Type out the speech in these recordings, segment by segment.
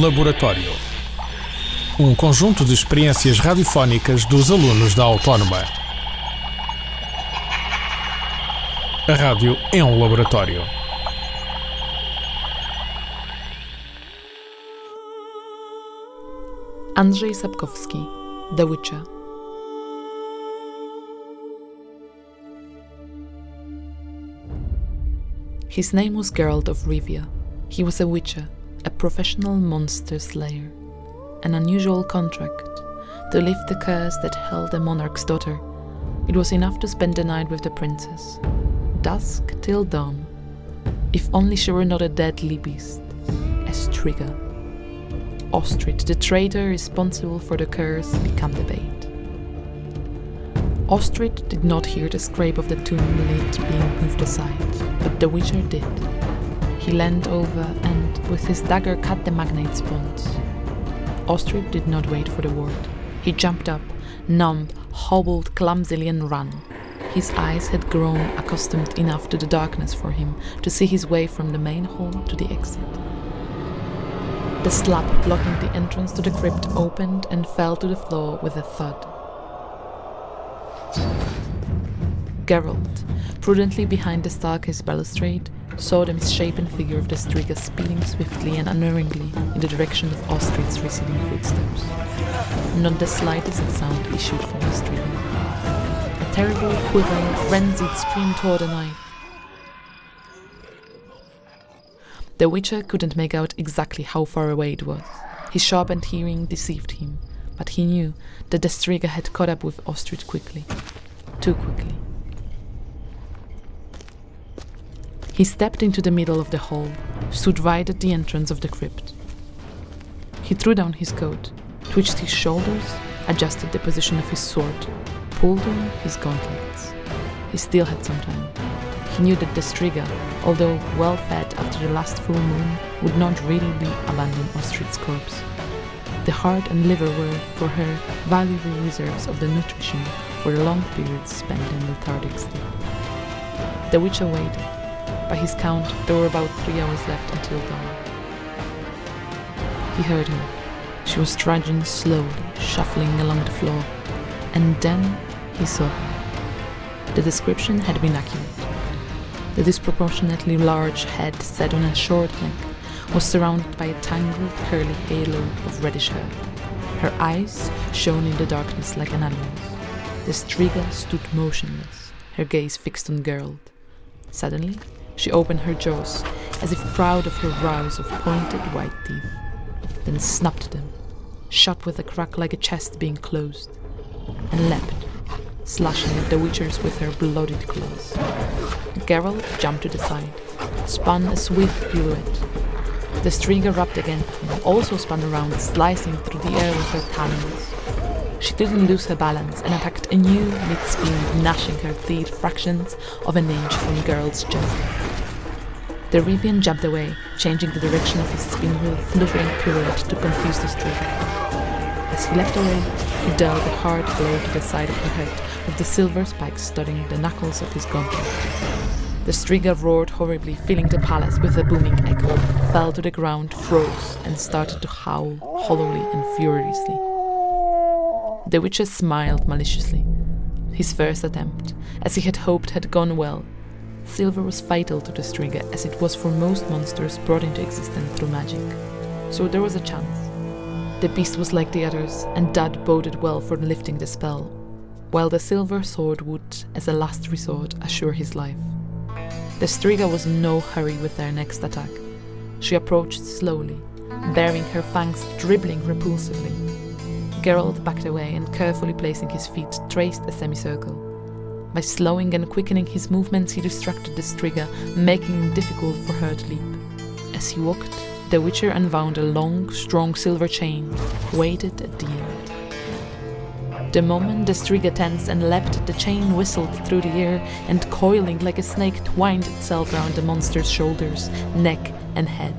Laboratório. Um conjunto de experiências radiofónicas dos alunos da Autónoma. A rádio é um laboratório. Andrzej Sapkowski, The Witcher. His name was Geralt of Rivia. He was a witcher, a professional monster slayer. An unusual contract to lift the curse that held the monarch's daughter. It was enough to spend the night with the princess. Dusk till dawn. If only she were not a deadly beast, a striga. Ostrid, the traitor responsible for the curse, became the bait. Ostrid did not hear the scrape of the tomb lid being moved aside, but the Witcher did. He leaned over and, with his dagger, cut the magnate's bonds. Ostrid did not wait for the word. He jumped up, numb, hobbled clumsily, and ran. His eyes had grown accustomed enough to the darkness for him to see his way from the main hall to the exit. The slab blocking the entrance to the crypt opened and fell to the floor with a thud. Geralt, prudently behind the staircase balustrade, saw the misshapen figure of the Striga speeding swiftly and unerringly in the direction of Ostrid's receding footsteps. Not the slightest sound issued from the Striga. A terrible, quivering, frenzied scream tore the night. The Witcher couldn't make out exactly how far away it was. His sharpened hearing deceived him, but he knew that the Striga had caught up with Ostrid quickly. Too quickly. He stepped into the middle of the hall, stood right at the entrance of the crypt. He threw down his coat, twitched his shoulders, adjusted the position of his sword, pulled on his gauntlets. He still had some time. He knew that the Striga, although well fed after the last full moon, would not really be abandoning Ostrid's corpse. The heart and liver were, for her, valuable reserves of the nutrition for the long periods spent in lethargic sleep. The witch waited. By his count, there were about three hours left until dawn. He heard her. She was trudging slowly, shuffling along the floor, and then he saw her. The description had been accurate. The disproportionately large head set on a short neck was surrounded by a tangled, curly halo of reddish hair. Her eyes shone in the darkness like an animal's. The Striga stood motionless, her gaze fixed on Geralt. Suddenly, she opened her jaws, as if proud of her rows of pointed white teeth, then snapped them, shut with a crack like a chest being closed, and leapt, slashing at the Witchers with her bloodied claws. Geralt jumped to the side, spun a swift pirouette. The Striga rubbed against him, also spun around, slicing through the air with her talons. She didn't lose her balance and attacked a new mid-speed, gnashing her teeth fractions of an inch from Geralt's chest. The Rivian jumped away, changing the direction of his spin wheel, fluttering pirouette to confuse the Striga. As he leapt away, he dealt a hard blow to the side of her head, with the silver spikes studding the knuckles of his gauntlet. The Striga roared horribly, filling the palace with a booming echo, fell to the ground, froze, and started to howl hollowly and furiously. The Witcher smiled maliciously. His first attempt, as he had hoped, had gone well. Silver was vital to the Striga, as it was for most monsters brought into existence through magic. So there was a chance. The beast was like the others, and that boded well for lifting the spell, while the silver sword would, as a last resort, assure his life. The Striga was in no hurry with their next attack. She approached slowly, baring her fangs dribbling repulsively. Geralt backed away and, carefully placing his feet, traced a semicircle. By slowing and quickening his movements, he distracted the Striga, making it difficult for her to leap. As he walked, the Witcher unwound a long, strong silver chain, weighted at the end. The moment the Striga tensed and leapt, the chain whistled through the air and, coiling like a snake, twined itself around the monster's shoulders, neck, and head.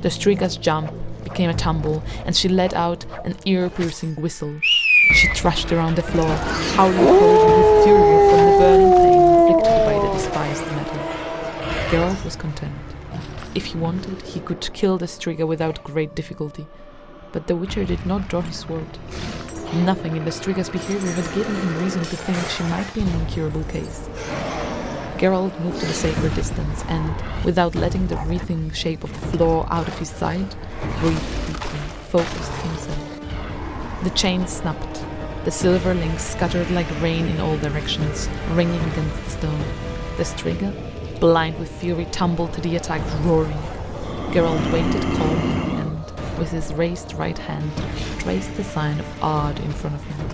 The Striga's jump became a tumble, and she let out an ear-piercing whistle. She thrashed around the floor, howling horribly with fury from the burning pain inflicted by the despised metal. Geralt was content. If he wanted, he could kill the Striga without great difficulty. But the Witcher did not draw his sword. Nothing in the Striga's behavior had given him reason to think she might be an incurable case. Geralt moved to a safer distance and, without letting the wreathing shape of the floor out of his sight, breathed deeply, focused himself. The chain snapped. The silver links scattered like rain in all directions, ringing against the stone. The Striga, blind with fury, tumbled to the attack, roaring. Geralt waited calmly and, with his raised right hand, traced the sign of Ard in front of him.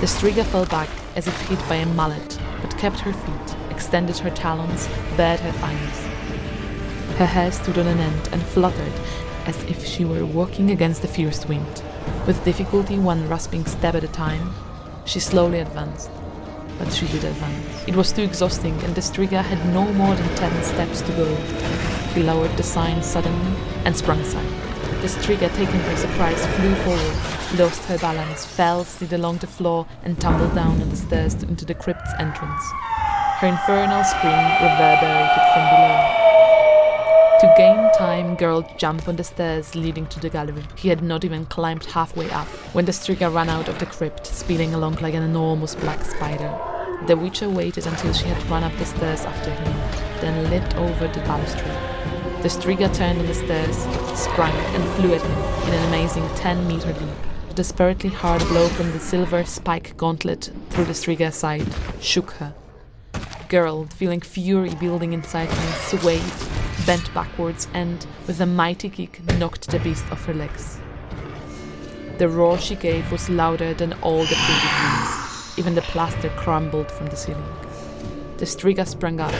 The Striga fell back as if hit by a mallet, kept her feet, extended her talons, bared her fangs. Her hair stood on an end and fluttered as if she were walking against a fierce wind. With difficulty, one rasping step at a time, she slowly advanced. But she did advance. It was too exhausting, and the Striga had no more than ten steps to go. He lowered the sign suddenly and sprung aside. The Striga, taken by surprise, flew forward, lost her balance, fell, slid along the floor, and tumbled down on the stairs into the crypt's entrance. Her infernal scream reverberated from below. To gain time, Geralt jumped on the stairs leading to the gallery. He had not even climbed halfway up when the Striga ran out of the crypt, speeding along like an enormous black spider. The Witcher waited until she had run up the stairs after him, then leapt over the balustrade. The Striga turned on the stairs, sprang, and flew at him in an amazing 10 meter leap. A desperately hard blow from the silver spike gauntlet through the Striga's side shook her. Geralt, feeling fury building inside him, swayed, bent backwards, and, with a mighty kick, knocked the beast off her legs. The roar she gave was louder than all the previous ones. Even the plaster crumbled from the ceiling. The Striga sprang up,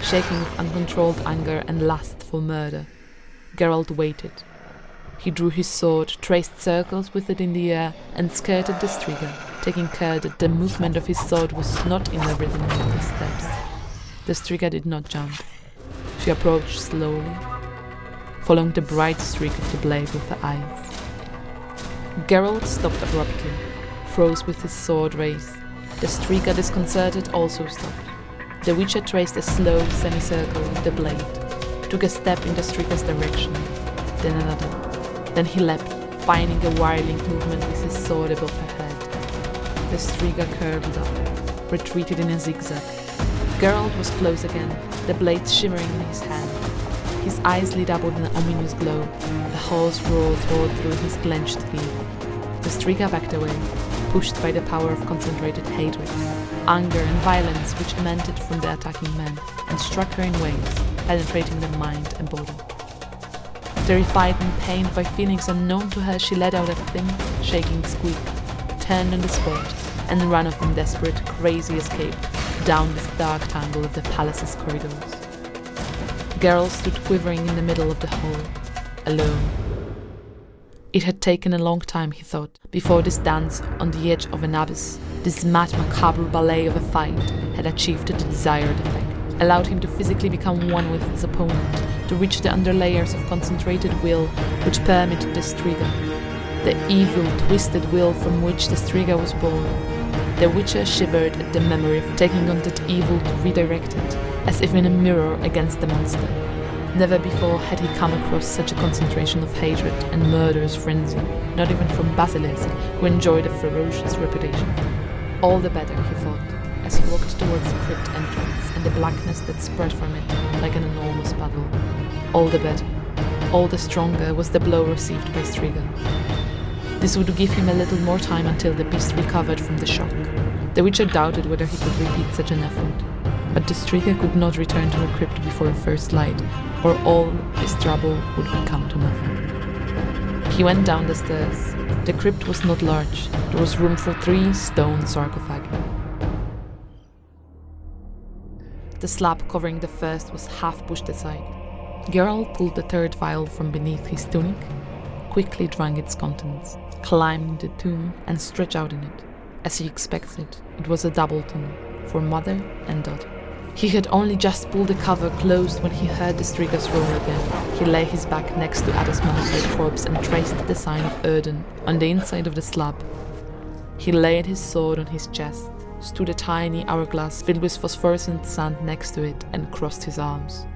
shaking with uncontrolled anger and lust for murder. Geralt waited. He drew his sword, traced circles with it in the air, and skirted the Striga, taking care that the movement of his sword was not in the rhythm of his steps. The Striga did not jump. She approached slowly, following the bright streak of the blade with her eyes. Geralt stopped abruptly, froze with his sword raised. The Striga, disconcerted, also stopped. The Witcher traced a slow semicircle with the blade, took a step in the Striga's direction, then another. Then he leapt, finding a whirling movement with his sword above her head. The Striga curled up, retreated in a zigzag. Geralt was close again, the blade shimmering in his hand. His eyes lit up with an ominous glow. The hoarse roar tore through his clenched teeth. The Striga backed away, pushed by the power of concentrated hatred anger and violence which emanated from the attacking men and struck her in waves, penetrating the mind and body. Terrified and pained by feelings unknown to her, she let out a thin, shaking squeak, turned on the spot, and ran off in desperate, crazy escape down this dark tangle of the palace's corridors. Geralt stood quivering in the middle of the hall, alone. It had taken a long time, he thought, before this dance on the edge of an abyss this mad macabre ballet of a fight had achieved the desired effect, allowed him to physically become one with his opponent, to reach the underlayers of concentrated will which permitted the Striga, the evil, twisted will from which the Striga was born. The Witcher shivered at the memory of taking on that evil to redirect it, as if in a mirror against the monster. Never before had he come across such a concentration of hatred and murderous frenzy, not even from Basilisk, who enjoyed a ferocious reputation. All the better, he thought, as he walked towards the crypt entrance and the blackness that spread from it like an enormous puddle. All the better, all the stronger was the blow received by Striga. This would give him a little more time until the beast recovered from the shock. The Witcher doubted whether he could repeat such an effort, but the Striga could not return to her crypt before the first light, or all this trouble would come to nothing. He went down the stairs, the crypt was not large, there was room for three stone sarcophagi. The slab covering the first was half pushed aside. Geralt pulled the third vial from beneath his tunic, quickly drank its contents, climbed the tomb, and stretched out in it. As he expected, it was a double tomb, for mother and daughter. He had only just pulled the cover closed when he heard the Striga's roar again. He lay his back next to Adda's mummified corpse and traced the sign of Yrden on the inside of the slab. He laid his sword on his chest, stood a tiny hourglass filled with phosphorescent sand next to it, and crossed his arms.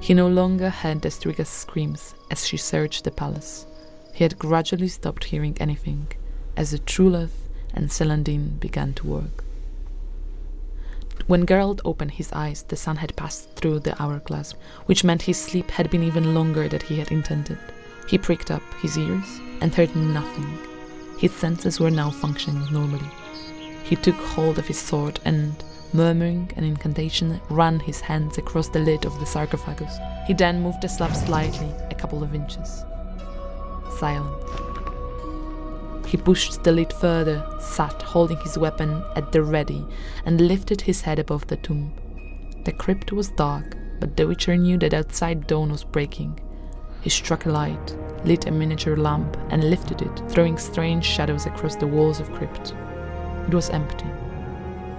He no longer heard Estriga's screams as she searched the palace. He had gradually stopped hearing anything as the Truleth and Celandine began to work. When Geralt opened his eyes, the sun had passed through the hourglass, which meant his sleep had been even longer than he had intended. He pricked up his ears and heard nothing. His senses were now functioning normally. He took hold of his sword and, murmuring an incantation, ran his hands across the lid of the sarcophagus. He then moved the slab slightly, a couple of inches. Silent. He pushed the lid further, sat holding his weapon at the ready, and lifted his head above the tomb. The crypt was dark, but the Witcher knew that outside dawn was breaking. He struck a light, lit a miniature lamp, and lifted it, throwing strange shadows across the walls of crypt. It was empty.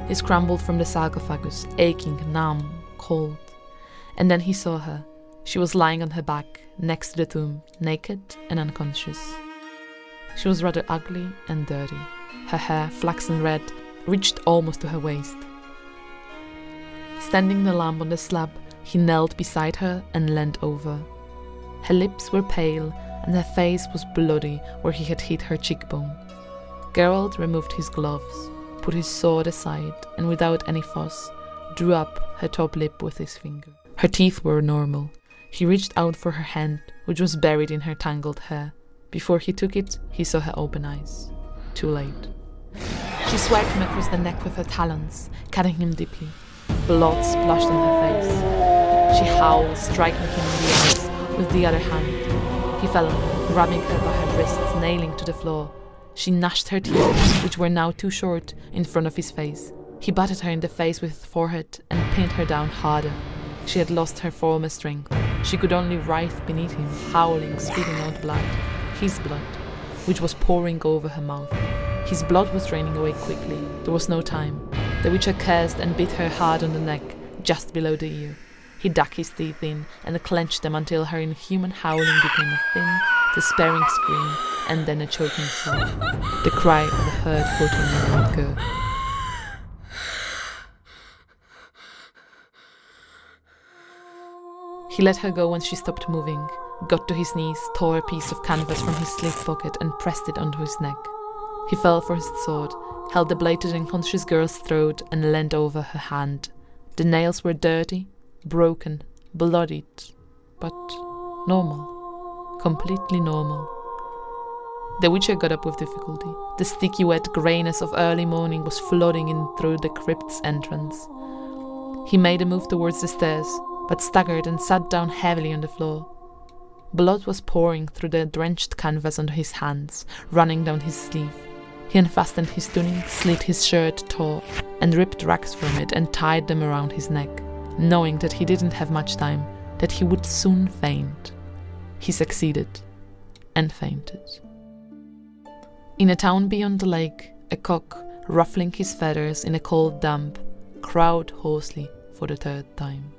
He scrambled from the sarcophagus, aching, numb, cold. And then he saw her. She was lying on her back, next to the tomb, naked and unconscious. She was rather ugly and dirty. Her hair, flaxen red, reached almost to her waist. Standing the lamp on the slab, he knelt beside her and leaned over. Her lips were pale, and her face was bloody where he had hit her cheekbone. Geralt removed his gloves, put his sword aside, and without any fuss, drew up her top lip with his finger. Her teeth were normal. He reached out for her hand, which was buried in her tangled hair. Before he took it, he saw her open eyes. Too late. She swiped him across the neck with her talons, cutting him deeply. Blood splashed on her face. She howled, striking him in the eyes with the other hand. He fell on her, grabbing her by her wrists, nailing to the floor. She gnashed her teeth, which were now too short, in front of his face. He battered her in the face with his forehead and pinned her down harder. She had lost her former strength. She could only writhe beneath him, howling, spitting out blood his blood, which was pouring over her mouth. His blood was draining away quickly. There was no time. The Witcher cursed and bit her hard on the neck, just below the ear. He dug his teeth in and clenched them until her inhuman howling became a thin, despairing scream and then a choking sob. The cry of a hurt fourteen-year-old girl. He let her go when she stopped moving, got to his knees, tore a piece of canvas from his sleeve pocket, and pressed it onto his neck. He fell for his sword, held the blade to the unconscious girl's throat, and leaned over her hand. The nails were dirty, broken, bloodied, but normal. Completely normal. The Witcher got up with difficulty. The sticky, wet greyness of early morning was flooding in through the crypt's entrance. He made a move towards the stairs, but staggered and sat down heavily on the floor. Blood was pouring through the drenched canvas onto his hands, running down his sleeve. He unfastened his tunic, slit his shirt taut, and ripped rags from it and tied them around his neck, knowing that he didn't have much time, that he would soon faint. He succeeded, and fainted. In a town beyond the lake, a cock, ruffling his feathers in a cold damp, crowed hoarsely for the third time.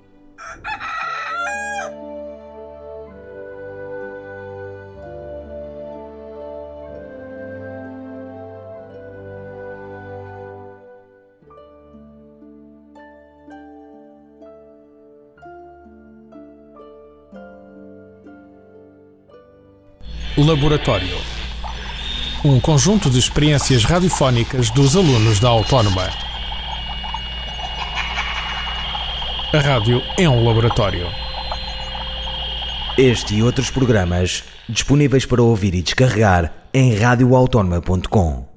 Laboratório. Um conjunto de experiências radiofónicas dos alunos da Autónoma. A rádio é um laboratório. Este e outros programas disponíveis para ouvir e descarregar em radioautónoma.com.